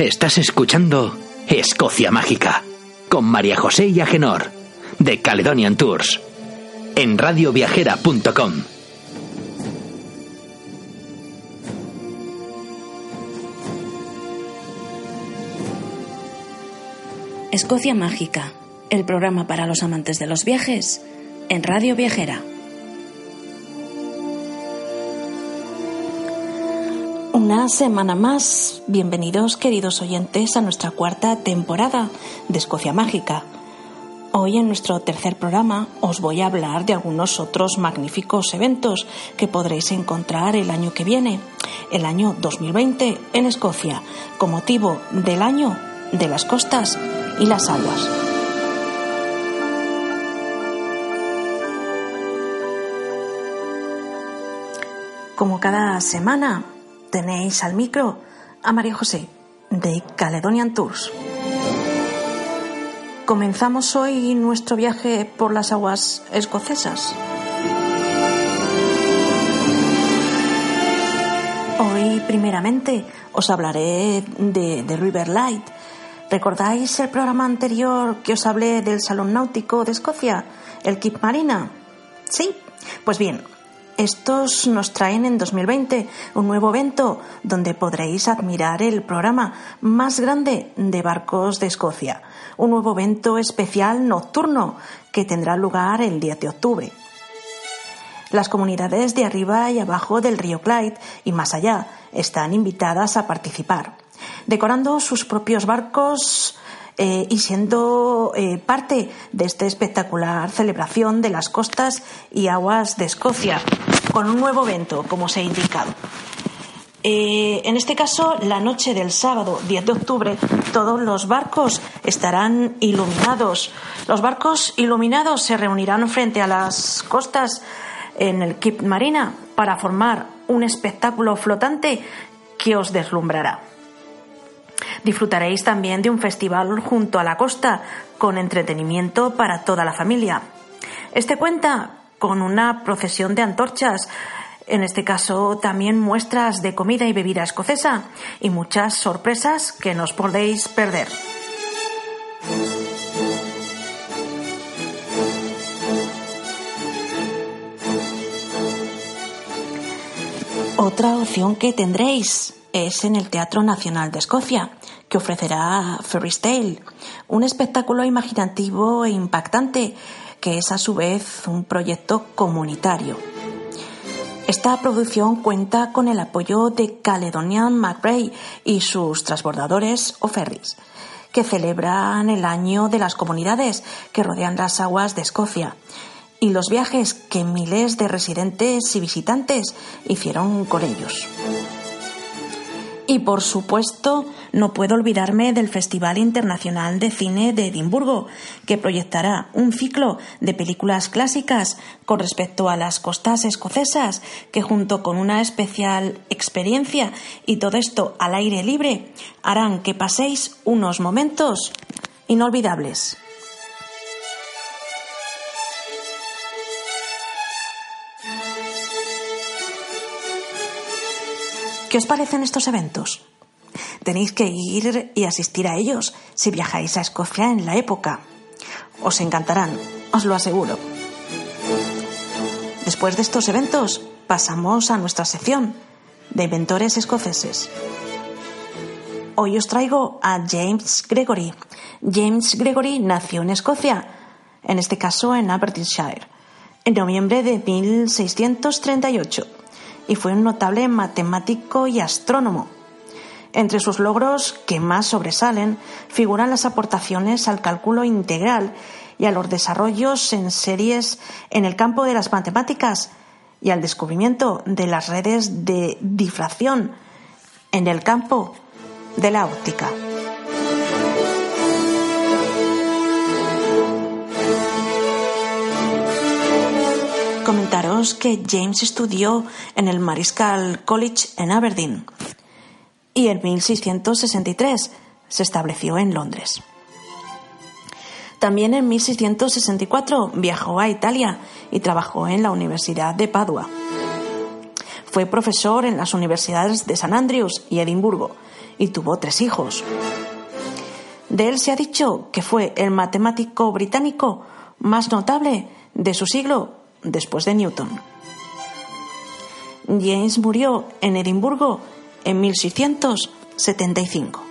Estás escuchando Escocia Mágica con María José y Agenor de Caledonian Tours en radioviajera.com. Escocia Mágica, el programa para los amantes de los viajes en Radio Viajera. Una semana más, bienvenidos queridos oyentes a nuestra cuarta temporada de Escocia Mágica. Hoy en nuestro tercer programa os voy a hablar de algunos otros magníficos eventos que podréis encontrar el año que viene, el año 2020 en Escocia, con motivo del año de las costas y las aguas. Como cada semana, tenéis al micro a María José de Caledonian Tours. Comenzamos hoy nuestro viaje por las aguas escocesas. Hoy, primeramente, os hablaré de, River Light. ¿Recordáis el programa anterior que os hablé del Salón Náutico de Escocia, el Keep Marina? Sí, pues bien, estos nos traen en 2020 un nuevo evento donde podréis admirar el programa más grande de barcos de Escocia, un nuevo evento especial nocturno que tendrá lugar el 10 de octubre. Las comunidades de arriba y abajo del río Clyde y más allá están invitadas a participar, decorando sus propios barcos eh, y siendo eh, parte de esta espectacular celebración de las costas y aguas de Escocia, con un nuevo evento, como se ha indicado. Eh, en este caso, la noche del sábado 10 de octubre, todos los barcos estarán iluminados. Los barcos iluminados se reunirán frente a las costas en el Keep Marina para formar un espectáculo flotante que os deslumbrará. Disfrutaréis también de un festival junto a la costa con entretenimiento para toda la familia. Este cuenta con una procesión de antorchas, en este caso también muestras de comida y bebida escocesa y muchas sorpresas que no os podéis perder. Otra opción que tendréis es en el Teatro Nacional de Escocia, que ofrecerá Ferris Tale, un espectáculo imaginativo e impactante que es a su vez un proyecto comunitario. Esta producción cuenta con el apoyo de Caledonian McRae y sus transbordadores o ferries, que celebran el año de las comunidades que rodean las aguas de Escocia y los viajes que miles de residentes y visitantes hicieron con ellos. Y por supuesto, no puedo olvidarme del Festival Internacional de Cine de Edimburgo, que proyectará un ciclo de películas clásicas con respecto a las costas escocesas, que junto con una especial experiencia y todo esto al aire libre, harán que paséis unos momentos inolvidables. ¿Qué os parecen estos eventos? Tenéis que ir y asistir a ellos si viajáis a Escocia en la época. Os encantarán, os lo aseguro. Después de estos eventos, pasamos a nuestra sección de inventores escoceses. Hoy os traigo a James Gregory. James Gregory nació en Escocia, en este caso en Aberdeenshire, en noviembre de 1638 y fue un notable matemático y astrónomo. Entre sus logros que más sobresalen figuran las aportaciones al cálculo integral y a los desarrollos en series en el campo de las matemáticas y al descubrimiento de las redes de difracción en el campo de la óptica. Que James estudió en el Mariscal College en Aberdeen y en 1663 se estableció en Londres. También en 1664 viajó a Italia y trabajó en la Universidad de Padua. Fue profesor en las universidades de San Andrews y Edimburgo y tuvo tres hijos. De él se ha dicho que fue el matemático británico más notable de su siglo después de Newton. James murió en Edimburgo en 1675.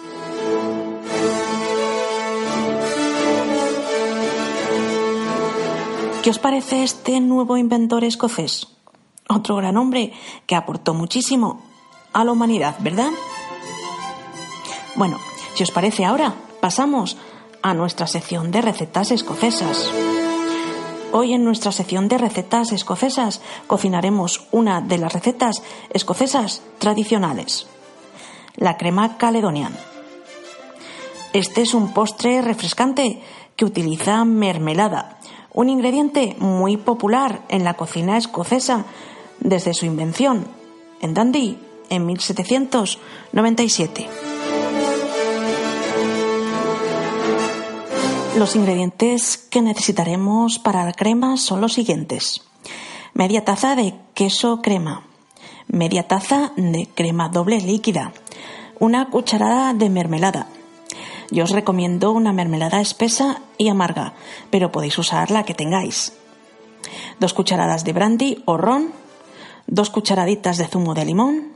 ¿Qué os parece este nuevo inventor escocés? Otro gran hombre que aportó muchísimo a la humanidad, ¿verdad? Bueno, si os parece ahora, pasamos a nuestra sección de recetas escocesas. Hoy en nuestra sección de recetas escocesas cocinaremos una de las recetas escocesas tradicionales, la crema caledonian. Este es un postre refrescante que utiliza mermelada, un ingrediente muy popular en la cocina escocesa desde su invención en Dundee en 1797. Los ingredientes que necesitaremos para la crema son los siguientes. Media taza de queso crema, media taza de crema doble líquida, una cucharada de mermelada. Yo os recomiendo una mermelada espesa y amarga, pero podéis usar la que tengáis. Dos cucharadas de brandy o ron, dos cucharaditas de zumo de limón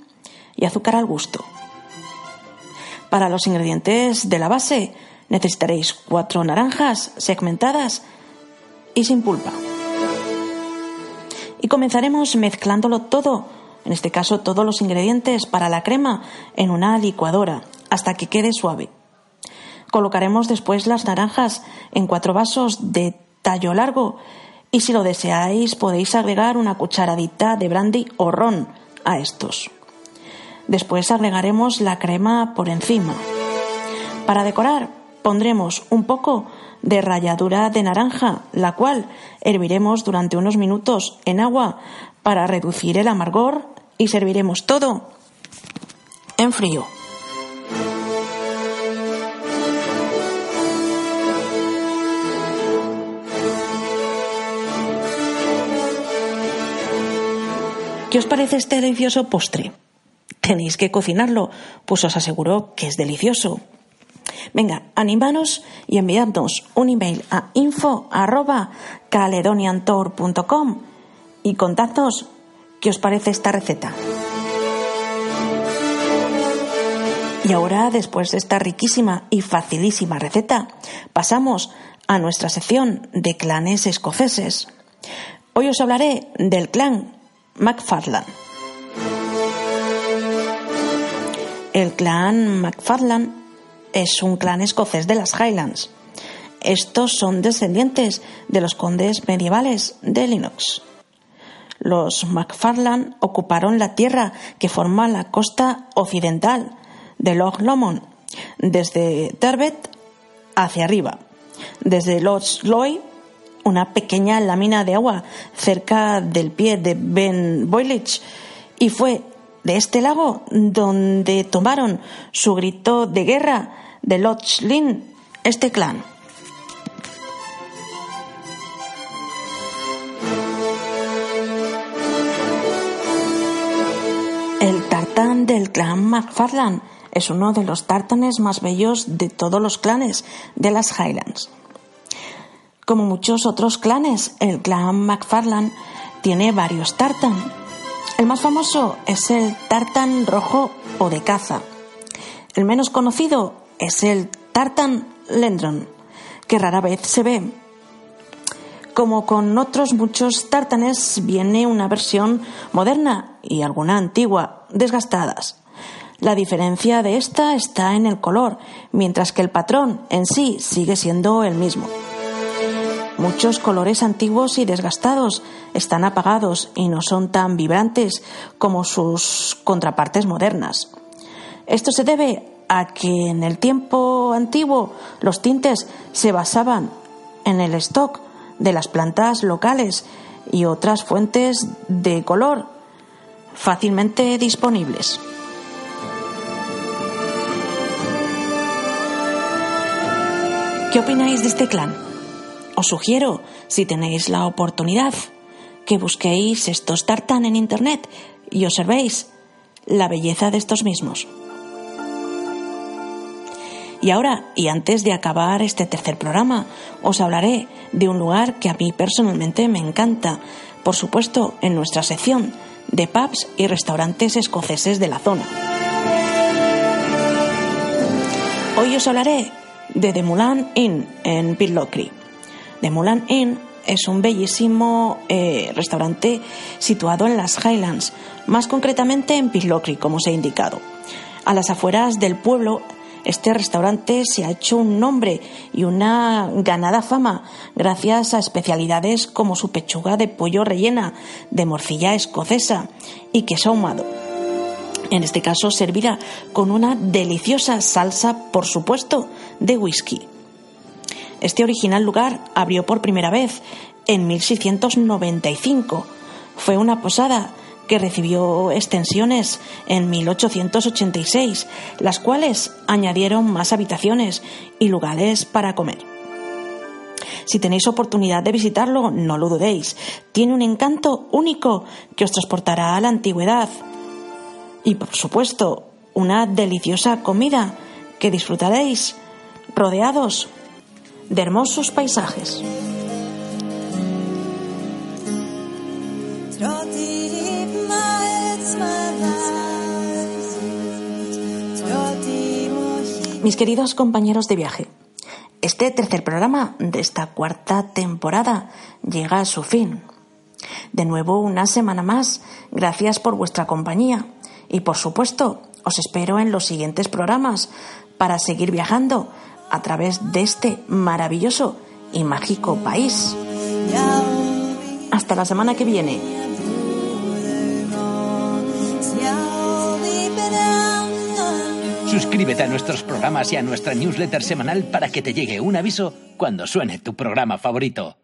y azúcar al gusto. Para los ingredientes de la base Necesitaréis cuatro naranjas segmentadas y sin pulpa. Y comenzaremos mezclándolo todo, en este caso todos los ingredientes para la crema, en una licuadora hasta que quede suave. Colocaremos después las naranjas en cuatro vasos de tallo largo y si lo deseáis podéis agregar una cucharadita de brandy o ron a estos. Después agregaremos la crema por encima. Para decorar pondremos un poco de ralladura de naranja, la cual herviremos durante unos minutos en agua para reducir el amargor y serviremos todo en frío. ¿Qué os parece este delicioso postre? Tenéis que cocinarlo, pues os aseguro que es delicioso. Venga, animaros y enviadnos un email a info.caledoniantour.com y contadnos qué os parece esta receta. Y ahora, después de esta riquísima y facilísima receta, pasamos a nuestra sección de clanes escoceses. Hoy os hablaré del clan MacFarlane. El clan MacFarlane es un clan escocés de las Highlands. Estos son descendientes de los condes medievales de Lennox. Los MacFarlane ocuparon la tierra que forma la costa occidental de Loch Lomond, desde Tarbet hacia arriba, desde Loch Loy, una pequeña lámina de agua cerca del pie de Ben Boilich, y fue de este lago donde tomaron su grito de guerra de Lin, este clan. El tartán del clan MacFarlane es uno de los tartanes más bellos de todos los clanes de las Highlands. Como muchos otros clanes, el clan MacFarlane tiene varios tartan. El más famoso es el tartan rojo o de caza. El menos conocido es el tartan lendron, que rara vez se ve. Como con otros muchos tartanes, viene una versión moderna y alguna antigua, desgastadas. La diferencia de esta está en el color, mientras que el patrón en sí sigue siendo el mismo. Muchos colores antiguos y desgastados están apagados y no son tan vibrantes como sus contrapartes modernas. Esto se debe a que en el tiempo antiguo los tintes se basaban en el stock de las plantas locales y otras fuentes de color fácilmente disponibles. ¿Qué opináis de este clan? Os sugiero, si tenéis la oportunidad, que busquéis estos tartan en Internet y observéis la belleza de estos mismos. Y ahora, y antes de acabar este tercer programa, os hablaré de un lugar que a mí personalmente me encanta, por supuesto, en nuestra sección de pubs y restaurantes escoceses de la zona. Hoy os hablaré de The Mulan Inn en Pitlochry. The Mulan Inn es un bellísimo eh, restaurante situado en las Highlands, más concretamente en Pitlochry, como os he indicado. A las afueras del pueblo este restaurante se ha hecho un nombre y una ganada fama gracias a especialidades como su pechuga de pollo rellena de morcilla escocesa y queso ahumado. En este caso servida con una deliciosa salsa, por supuesto, de whisky. Este original lugar abrió por primera vez en 1695. Fue una posada que recibió extensiones en 1886, las cuales añadieron más habitaciones y lugares para comer. Si tenéis oportunidad de visitarlo, no lo dudéis. Tiene un encanto único que os transportará a la antigüedad. Y por supuesto, una deliciosa comida que disfrutaréis rodeados de hermosos paisajes. Mis queridos compañeros de viaje, este tercer programa de esta cuarta temporada llega a su fin. De nuevo una semana más, gracias por vuestra compañía y por supuesto os espero en los siguientes programas para seguir viajando a través de este maravilloso y mágico país. Hasta la semana que viene. Suscríbete a nuestros programas y a nuestra newsletter semanal para que te llegue un aviso cuando suene tu programa favorito.